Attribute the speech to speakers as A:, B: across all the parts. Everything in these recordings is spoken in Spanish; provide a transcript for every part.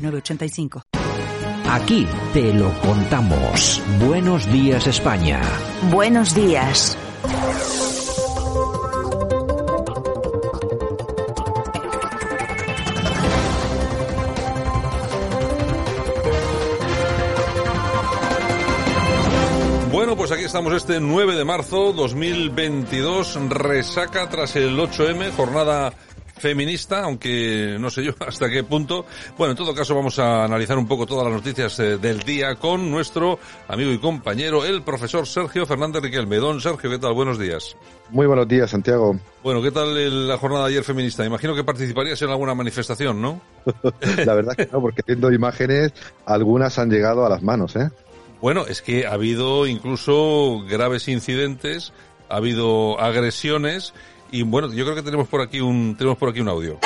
A: 906985.
B: Aquí te lo contamos. Buenos días España.
C: Buenos días.
D: Bueno, pues aquí estamos este 9 de marzo 2022, resaca tras el 8M, jornada feminista, aunque no sé yo hasta qué punto. Bueno, en todo caso vamos a analizar un poco todas las noticias eh, del día con nuestro amigo y compañero, el profesor Sergio Fernández Riquelme. Don Sergio, ¿qué tal? Buenos días.
E: Muy buenos días, Santiago.
D: Bueno, ¿qué tal el- la jornada de ayer feminista? Imagino que participarías en alguna manifestación, ¿no?
E: La verdad que no, porque viendo imágenes, algunas han llegado a las manos, ¿eh?
D: Bueno, es que ha habido incluso graves incidentes, ha habido agresiones y bueno, yo creo que tenemos por aquí un tenemos por aquí un audio.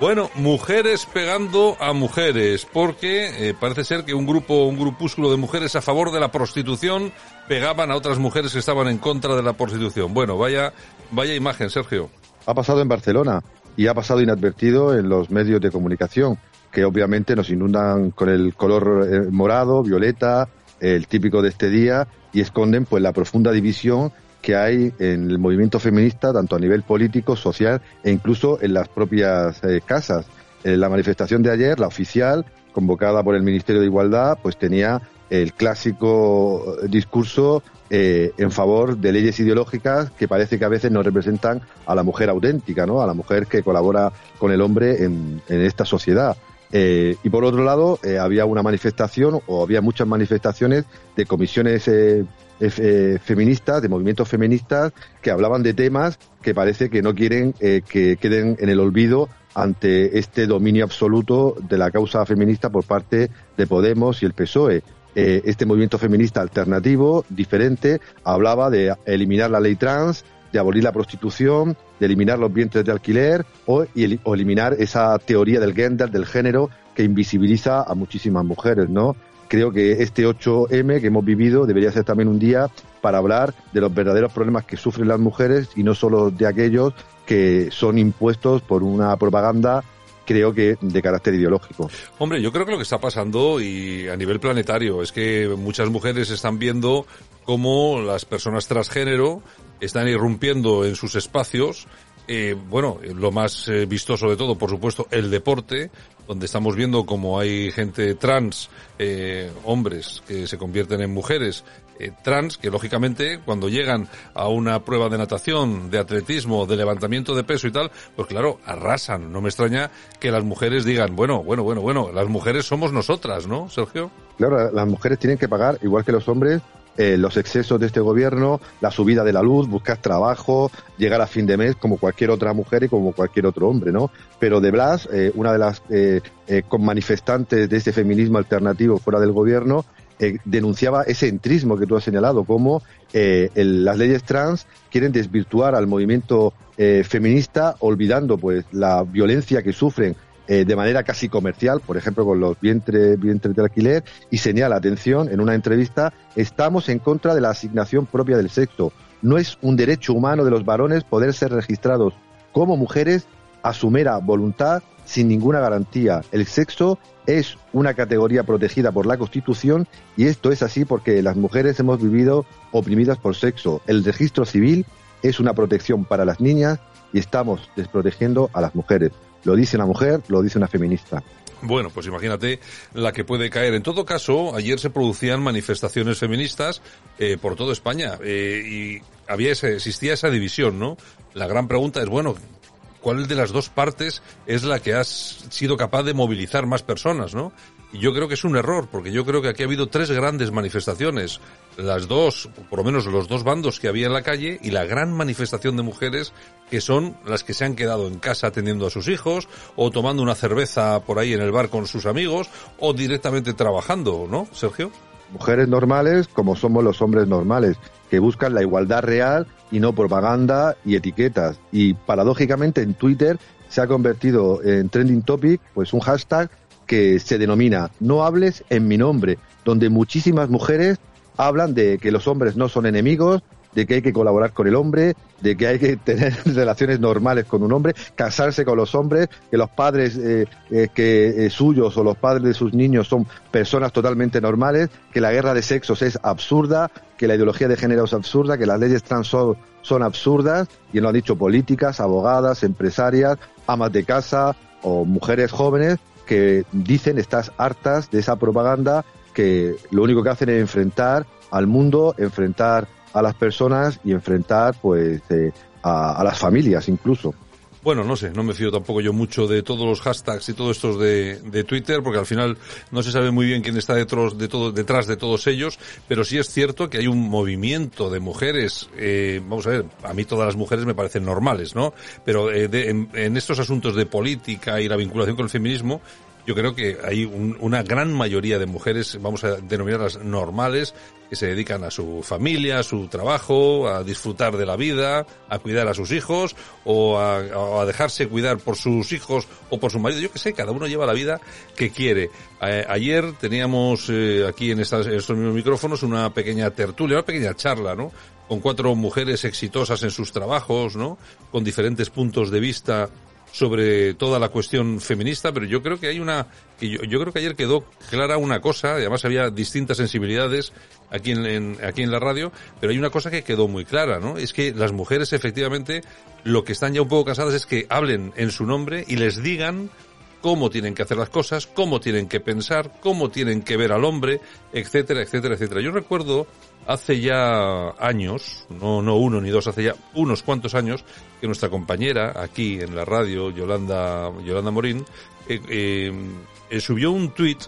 D: Bueno, mujeres pegando a mujeres, porque eh, parece ser que un grupo, un grupúsculo de mujeres a favor de la prostitución pegaban a otras mujeres que estaban en contra de la prostitución. Bueno, vaya, vaya imagen, Sergio.
E: Ha pasado en Barcelona y ha pasado inadvertido en los medios de comunicación, que obviamente nos inundan con el color eh, morado, violeta, el típico de este día, y esconden pues la profunda división que hay en el movimiento feminista, tanto a nivel político, social e incluso en las propias eh, casas. En la manifestación de ayer, la oficial, convocada por el Ministerio de Igualdad, pues tenía el clásico discurso eh, en favor de leyes ideológicas que parece que a veces no representan a la mujer auténtica, ¿no? A la mujer que colabora con el hombre en esta sociedad. Eh, y por otro lado, eh, había una manifestación o había muchas manifestaciones de comisiones eh, eh, feministas, de movimientos feministas, que hablaban de temas que parece que no quieren eh, que queden en el olvido ante este dominio absoluto de la causa feminista por parte de Podemos y el PSOE. Este movimiento feminista alternativo, diferente, hablaba de eliminar la ley trans, de abolir la prostitución, de eliminar los vientres de alquiler o, y eliminar esa teoría del gender, del género, que invisibiliza a muchísimas mujeres, ¿no? Creo que este 8M que hemos vivido debería ser también un día para hablar de los verdaderos problemas que sufren las mujeres y no solo de aquellos que son impuestos por una propaganda, creo que de carácter ideológico.
D: Hombre, yo creo que lo que está pasando y a nivel planetario es que muchas mujeres están viendo cómo las personas transgénero están irrumpiendo en sus espacios. Eh, bueno, lo más eh, vistoso de todo, por supuesto, el deporte, donde estamos viendo como hay gente trans, eh, hombres que se convierten en mujeres, eh, trans, que lógicamente cuando llegan a una prueba de natación, de atletismo, de levantamiento de peso y tal, pues claro, arrasan. No me extraña que las mujeres digan, bueno, bueno, bueno, bueno, las mujeres somos nosotras, ¿no, Sergio?
E: Claro, las mujeres tienen que pagar, igual que los hombres, eh, los excesos de este gobierno, la subida de la luz, buscar trabajo, llegar a fin de mes como cualquier otra mujer y como cualquier otro hombre, ¿no? Pero de Blas, eh, una de las eh, eh, manifestantes de este feminismo alternativo fuera del gobierno, eh, denunciaba ese entrismo que tú has señalado, como eh, las leyes trans quieren desvirtuar al movimiento eh, feminista, olvidando pues la violencia que sufren de manera casi comercial, por ejemplo, con los vientres, vientres de alquiler, y señala, atención, en una entrevista, estamos en contra de la asignación propia del sexo. No es un derecho humano de los varones poder ser registrados como mujeres a su mera voluntad sin ninguna garantía. El sexo es una categoría protegida por la Constitución y esto es así porque las mujeres hemos vivido oprimidas por sexo. El registro civil es una protección para las niñas y estamos desprotegiendo a las mujeres. Lo dice una mujer, lo dice una feminista.
D: Bueno, pues imagínate la que puede caer. En todo caso, ayer se producían manifestaciones feministas eh, por toda España eh, y había ese, existía esa división, ¿no? La gran pregunta es, bueno, ¿cuál de las dos partes es la que has sido capaz de movilizar más personas, ¿no? Y yo creo que es un error, porque yo creo que aquí ha habido tres grandes manifestaciones. Las dos, por lo menos los dos bandos que había en la calle, y la gran manifestación de mujeres que son las que se han quedado en casa atendiendo a sus hijos, o tomando una cerveza por ahí en el bar con sus amigos, o directamente trabajando, ¿no, Sergio?
E: Mujeres normales como somos los hombres normales, que buscan la igualdad real y no propaganda y etiquetas. Y paradójicamente en Twitter se ha convertido en trending topic, pues un hashtag que se denomina No hables en mi nombre, donde muchísimas mujeres hablan de que los hombres no son enemigos, de que hay que colaborar con el hombre, de que hay que tener relaciones normales con un hombre, casarse con los hombres, que los padres eh, eh, que eh, suyos o los padres de sus niños son personas totalmente normales, que la guerra de sexos es absurda, que la ideología de género es absurda, que las leyes trans son, son absurdas, y lo han dicho políticas, abogadas, empresarias, amas de casa o mujeres jóvenes que dicen estás hartas de esa propaganda que lo único que hacen es enfrentar al mundo, enfrentar a las personas y enfrentar pues eh, a, las familias incluso.
D: Bueno, no sé, no me fío tampoco yo mucho de todos los hashtags y todos estos de, de Twitter, porque al final no se sabe muy bien quién está detrás de, todo, detrás de todos ellos, pero sí es cierto que hay un movimiento de mujeres, eh, vamos a ver, a mí todas las mujeres me parecen normales, ¿no? Pero eh, en, en, estos asuntos de política y la vinculación con el feminismo, yo creo que hay una gran mayoría de mujeres, vamos a denominarlas normales, que se dedican a su familia, a su trabajo, a disfrutar de la vida, a cuidar a sus hijos o a, dejarse cuidar por sus hijos o por su marido. Yo qué sé, cada uno lleva la vida que quiere. ayer teníamos eh, aquí en, estas, estos mismos micrófonos una pequeña tertulia, una pequeña charla, ¿no? Con cuatro mujeres exitosas en sus trabajos, ¿no? Con diferentes puntos de vista sobre toda la cuestión feminista, pero yo creo que hay una, que yo, yo creo que ayer quedó clara una cosa, además había distintas sensibilidades aquí en, aquí en la radio, pero hay una cosa que quedó muy clara, ¿no? Es que las mujeres efectivamente lo que están ya un poco casadas es que hablen en su nombre y les digan cómo tienen que hacer las cosas, cómo tienen que pensar, cómo tienen que ver al hombre, etcétera, etcétera, etcétera. Yo recuerdo hace ya años, no, no uno ni dos, hace ya unos cuantos años, que nuestra compañera aquí en la radio, Yolanda, Yolanda Morín, eh, eh, eh subió un tuit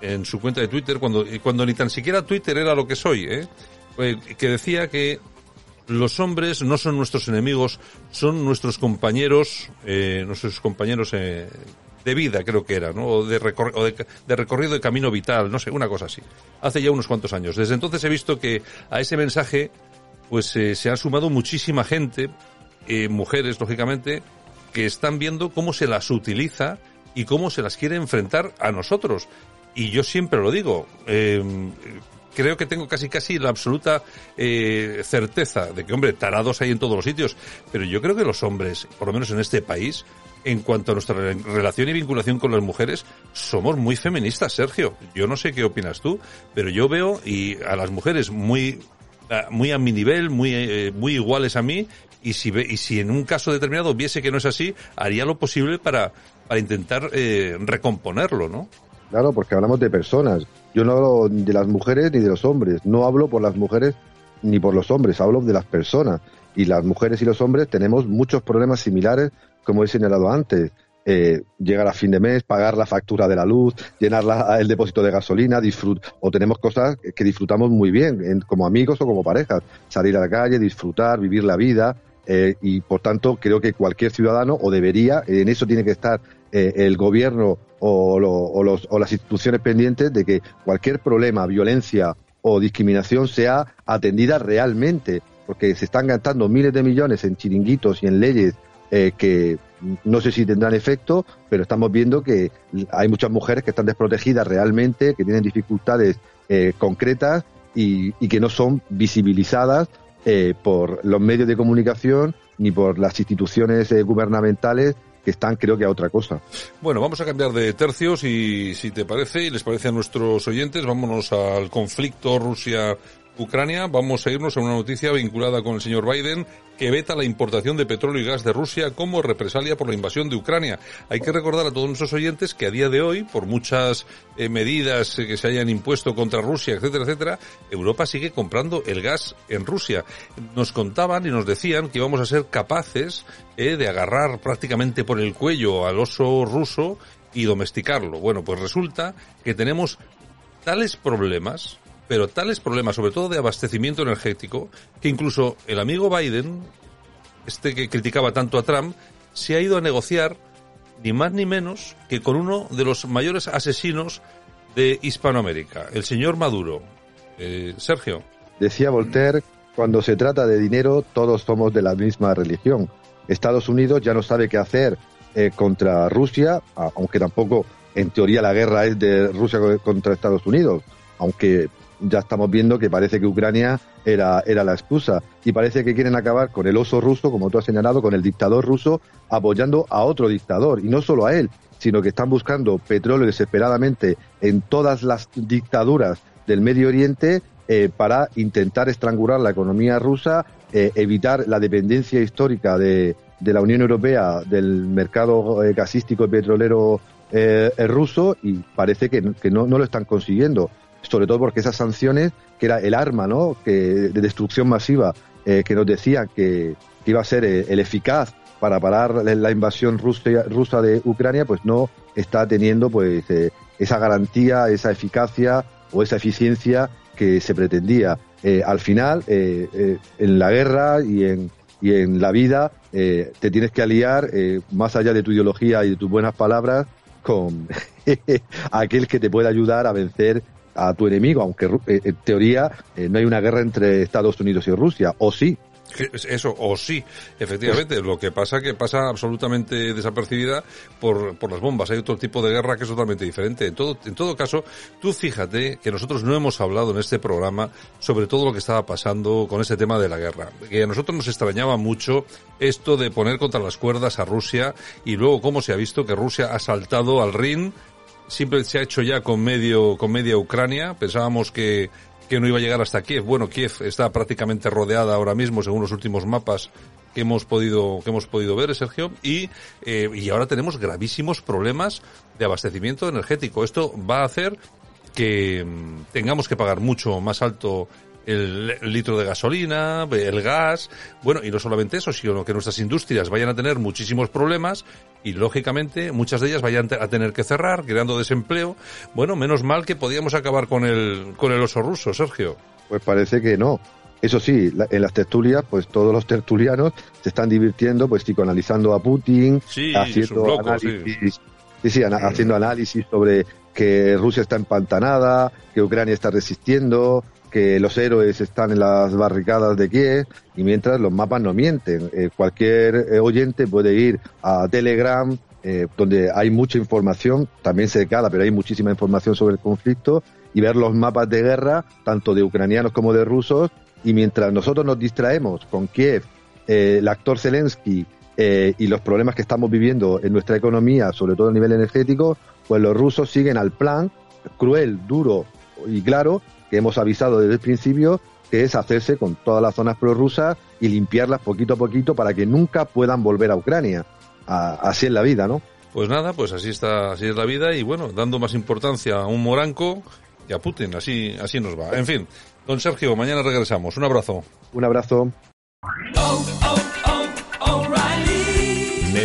D: en su cuenta de Twitter cuando, cuando ni tan siquiera Twitter era lo que soy, que decía que los hombres no son nuestros enemigos, son nuestros compañeros, nuestros compañeros de vida, creo que era, ¿no? O, de, de, recorrido de camino vital, no sé, una cosa así. Hace ya unos cuantos años. Desde entonces he visto que a ese mensaje, pues eh, se ha sumado muchísima gente, eh, mujeres, lógicamente, que están viendo cómo se las utiliza y cómo se las quiere enfrentar a nosotros. Y yo siempre lo digo, eh, creo que tengo casi casi la absoluta eh, certeza de que, hombre, tarados hay en todos los sitios, pero yo creo que los hombres, por lo menos en este país, en cuanto a nuestra relación y vinculación con las mujeres, somos muy feministas, Sergio. Yo no sé qué opinas tú, pero yo veo y a las mujeres muy muy a mi nivel, muy eh, muy iguales a mí y si y si en un caso determinado viese que no es así, haría lo posible para para intentar eh, recomponerlo, ¿no?
E: Claro, porque hablamos de personas. Yo no hablo de las mujeres ni de los hombres. No hablo por las mujeres ni por los hombres. Hablo de las personas. Y las mujeres y los hombres tenemos muchos problemas similares como he señalado antes, eh, llegar a fin de mes, pagar la factura de la luz, llenar el depósito de gasolina, o tenemos cosas que disfrutamos muy bien, como amigos o como parejas, salir a la calle, disfrutar, vivir la vida, eh, y por tanto creo que cualquier ciudadano, o debería, en eso tiene que estar eh, el gobierno o, o las instituciones pendientes de que cualquier problema, violencia o discriminación sea atendida realmente, porque se están gastando miles de millones en chiringuitos y en leyes eh, que no sé si tendrán efecto, pero estamos viendo que hay muchas mujeres que están desprotegidas realmente, que tienen dificultades eh, concretas y, que no son visibilizadas eh, por los medios de comunicación ni por las instituciones gubernamentales que están creo que a otra cosa.
D: Bueno, vamos a cambiar de tercios y si te parece y les parece a nuestros oyentes, vámonos al conflicto Rusia Ucrania, vamos a irnos a una noticia vinculada con el señor Biden que veta la importación de petróleo y gas de Rusia como represalia por la invasión de Ucrania. Hay que recordar a todos nuestros oyentes que a día de hoy, por muchas eh, medidas eh, que se hayan impuesto contra Rusia, etcétera, etcétera, Europa sigue comprando el gas en Rusia. Nos contaban y nos decían que íbamos a ser capaces eh, de agarrar prácticamente por el cuello al oso ruso y domesticarlo. Bueno, pues resulta que tenemos tales problemas, pero tales problemas, sobre todo de abastecimiento energético, que incluso el amigo Biden, este que criticaba tanto a Trump, se ha ido a negociar ni más ni menos que con uno de los mayores asesinos de Hispanoamérica, el señor Maduro. Eh, Sergio.
E: Decía Voltaire, cuando se trata de dinero, todos somos de la misma religión. Estados Unidos ya no sabe qué hacer eh, contra Rusia, aunque tampoco en teoría la guerra es de Rusia contra Estados Unidos, aunque ya estamos viendo que parece que Ucrania era, era la excusa y parece que quieren acabar con el oso ruso, como tú has señalado, con el dictador ruso, apoyando a otro dictador y no solo a él, sino que están buscando petróleo desesperadamente en todas las dictaduras del Medio Oriente eh, para intentar estrangular la economía rusa, eh, evitar la dependencia histórica de, de, la Unión Europea del mercado eh, gasístico y petrolero ruso y parece que, que no, no, lo están consiguiendo. Sobre todo porque esas sanciones, que era el arma ¿no? que, de destrucción masiva que nos decía que, iba a ser el eficaz para parar la invasión rusa, rusa de Ucrania, pues no está teniendo pues esa garantía, esa eficacia o esa eficiencia que se pretendía. Eh, al final, eh, eh, en la guerra y en, y en la vida, te tienes que aliar, más allá de tu ideología y de tus buenas palabras, con aquel que te pueda ayudar a vencer a tu enemigo, aunque en teoría no hay una guerra entre Estados Unidos y Rusia, o sí,
D: eso, o sí, efectivamente. Lo que pasa que pasa absolutamente desapercibida por, por las bombas. Hay otro tipo de guerra que es totalmente diferente. En todo, en todo caso, tú fíjate que nosotros no hemos hablado en este programa sobre todo lo que estaba pasando con ese tema de la guerra. Que a nosotros nos extrañaba mucho esto de poner contra las cuerdas a Rusia y luego cómo se ha visto que Rusia ha saltado al ring siempre se ha hecho ya con medio con media Ucrania. Pensábamos que que no iba a llegar hasta Kiev. Bueno, Kiev está prácticamente rodeada ahora mismo, según los últimos mapas que hemos podido que hemos podido ver, Sergio, y eh, y ahora tenemos gravísimos problemas de abastecimiento energético. Esto va a hacer que mm, tengamos que pagar mucho más alto el, litro de gasolina, el gas, bueno, y no solamente eso, sino que nuestras industrias vayan a tener muchísimos problemas y lógicamente muchas de ellas vayan a tener que cerrar, creando desempleo. Bueno, menos mal que podíamos acabar con el, con el oso ruso, Sergio.
E: Pues parece que no. Eso sí, en las tertulias, pues todos los tertulianos se están divirtiendo, pues psicoanalizando a Putin, haciendo análisis, sí, haciendo análisis sobre que Rusia está empantanada, que Ucrania está resistiendo, que los héroes están en las barricadas de Kiev y mientras los mapas no mienten. Eh, cualquier eh, oyente puede ir a Telegram, eh, donde hay mucha información, también secada, pero hay muchísima información sobre el conflicto y ver los mapas de guerra, tanto de ucranianos como de rusos, y mientras nosotros nos distraemos con Kiev, el actor Zelensky y los problemas que estamos viviendo en nuestra economía, sobre todo a nivel energético, pues los rusos siguen al plan cruel, duro y claro que hemos avisado desde el principio, que es hacerse con todas las zonas prorrusas y limpiarlas poquito a poquito para que nunca puedan volver a Ucrania. así es la vida, ¿no?
D: Pues nada, pues así está, así es la vida y bueno, dando más importancia a un moranco y a Putin, así, así nos va. En fin, don Sergio, mañana regresamos. Un abrazo.
E: Un abrazo. Oh, oh,